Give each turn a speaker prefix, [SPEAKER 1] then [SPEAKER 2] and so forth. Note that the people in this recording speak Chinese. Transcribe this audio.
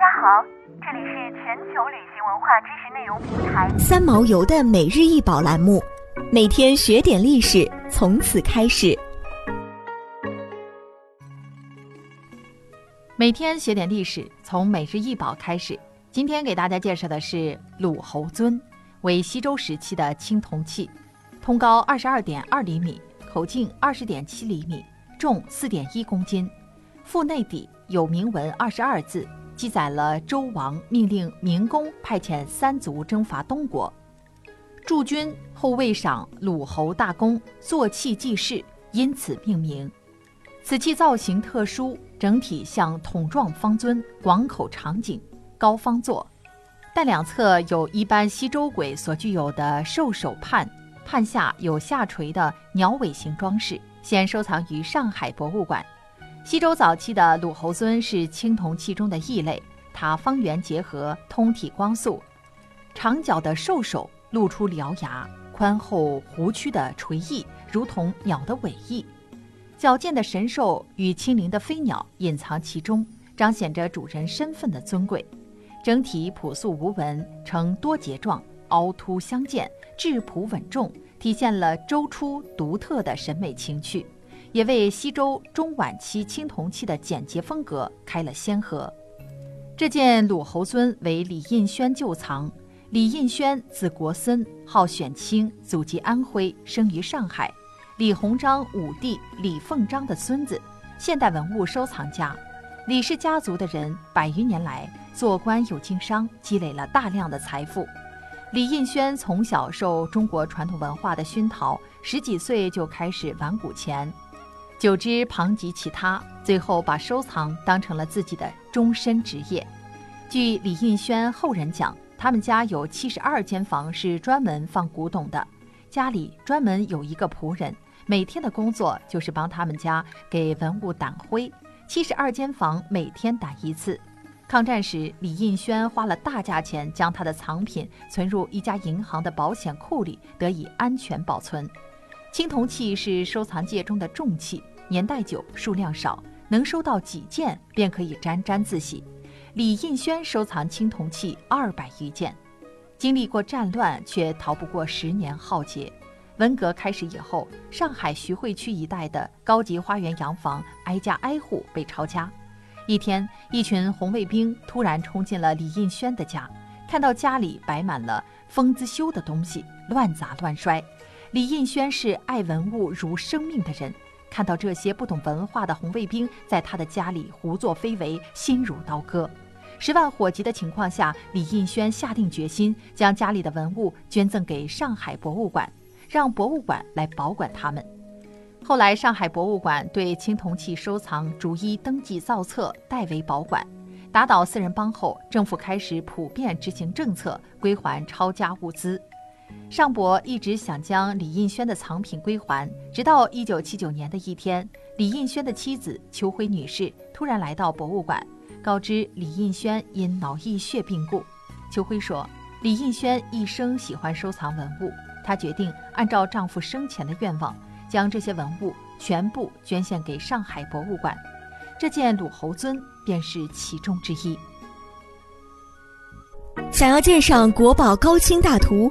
[SPEAKER 1] 家好，这里是全球旅行文化知识内容平台
[SPEAKER 2] 三毛游的每日一宝栏目，每天学点历史，从此开始。
[SPEAKER 3] 每天学点历史，从每日一宝开始。今天给大家介绍的是鲁侯尊，为西周时期的青铜器，通高二十二点二厘米，口径二十点七厘米，重四点一公斤，腹内底有铭文二十二字。记载了周王命令明公派遣三族征伐东国，驻军后未赏鲁侯大功，坐器记事，因此命名。此器造型特殊，整体像桶状方尊，广口长颈，高方座，但两侧有一般西周簋所具有的兽首畔，畔下有下垂的鸟尾形装饰，现收藏于上海博物馆。西周早期的鲁侯尊是青铜器中的异类，它方圆结合，通体光素，长角的兽首露出獠牙，宽厚弧曲的垂翼如同鸟的尾翼，矫健的神兽与轻灵的飞鸟隐藏其中，彰显着主人身份的尊贵。整体朴素无纹，呈多节状，凹凸相间，质朴稳重，体现了周初独特的审美情趣。也为西周中晚期青铜器的简洁风格开了先河。这件鲁侯尊为李印轩旧藏。李印轩字国森，号选清，祖籍安徽，生于上海。李鸿章五弟李凤章的孙子，现代文物收藏家。李氏家族的人百余年来做官有经商，积累了大量的财富。李印轩从小受中国传统文化的熏陶，十几岁就开始玩古钱。久之，旁及其他，最后把收藏当成了自己的终身职业。据李印轩后人讲，他们家有七十二间房是专门放古董的，家里专门有一个仆人，每天的工作就是帮他们家给文物掸灰。七十二间房每天掸一次。抗战时，李印轩花了大价钱将他的藏品存入一家银行的保险库里，得以安全保存。青铜器是收藏界中的重器。年代久，数量少，能收到几件便可以沾沾自喜。李印轩收藏青铜器二百余件，经历过战乱，却逃不过十年浩劫。文革开始以后，上海徐汇区一带的高级花园洋房挨家挨户被抄家。一天，一群红卫兵突然冲进了李印轩的家，看到家里摆满了封资修的东西，乱砸乱摔。李印轩是爱文物如生命的人。看到这些不懂文化的红卫兵在他的家里胡作非为，心如刀割。十万火急的情况下，李印轩下定决心将家里的文物捐赠给上海博物馆，让博物馆来保管它们。后来，上海博物馆对青铜器收藏逐一登记造册，代为保管。打倒四人帮后，政府开始普遍执行政策，归还抄家物资。尚博一直想将李印轩的藏品归还，直到一九七九年的一天，李印轩的妻子邱辉女士突然来到博物馆，告知李印轩因脑溢血病故。邱辉说：“李印轩一生喜欢收藏文物，她决定按照丈夫生前的愿望，将这些文物全部捐献给上海博物馆。这件鲁侯尊便是其中之一。”
[SPEAKER 2] 想要鉴赏国宝高清大图，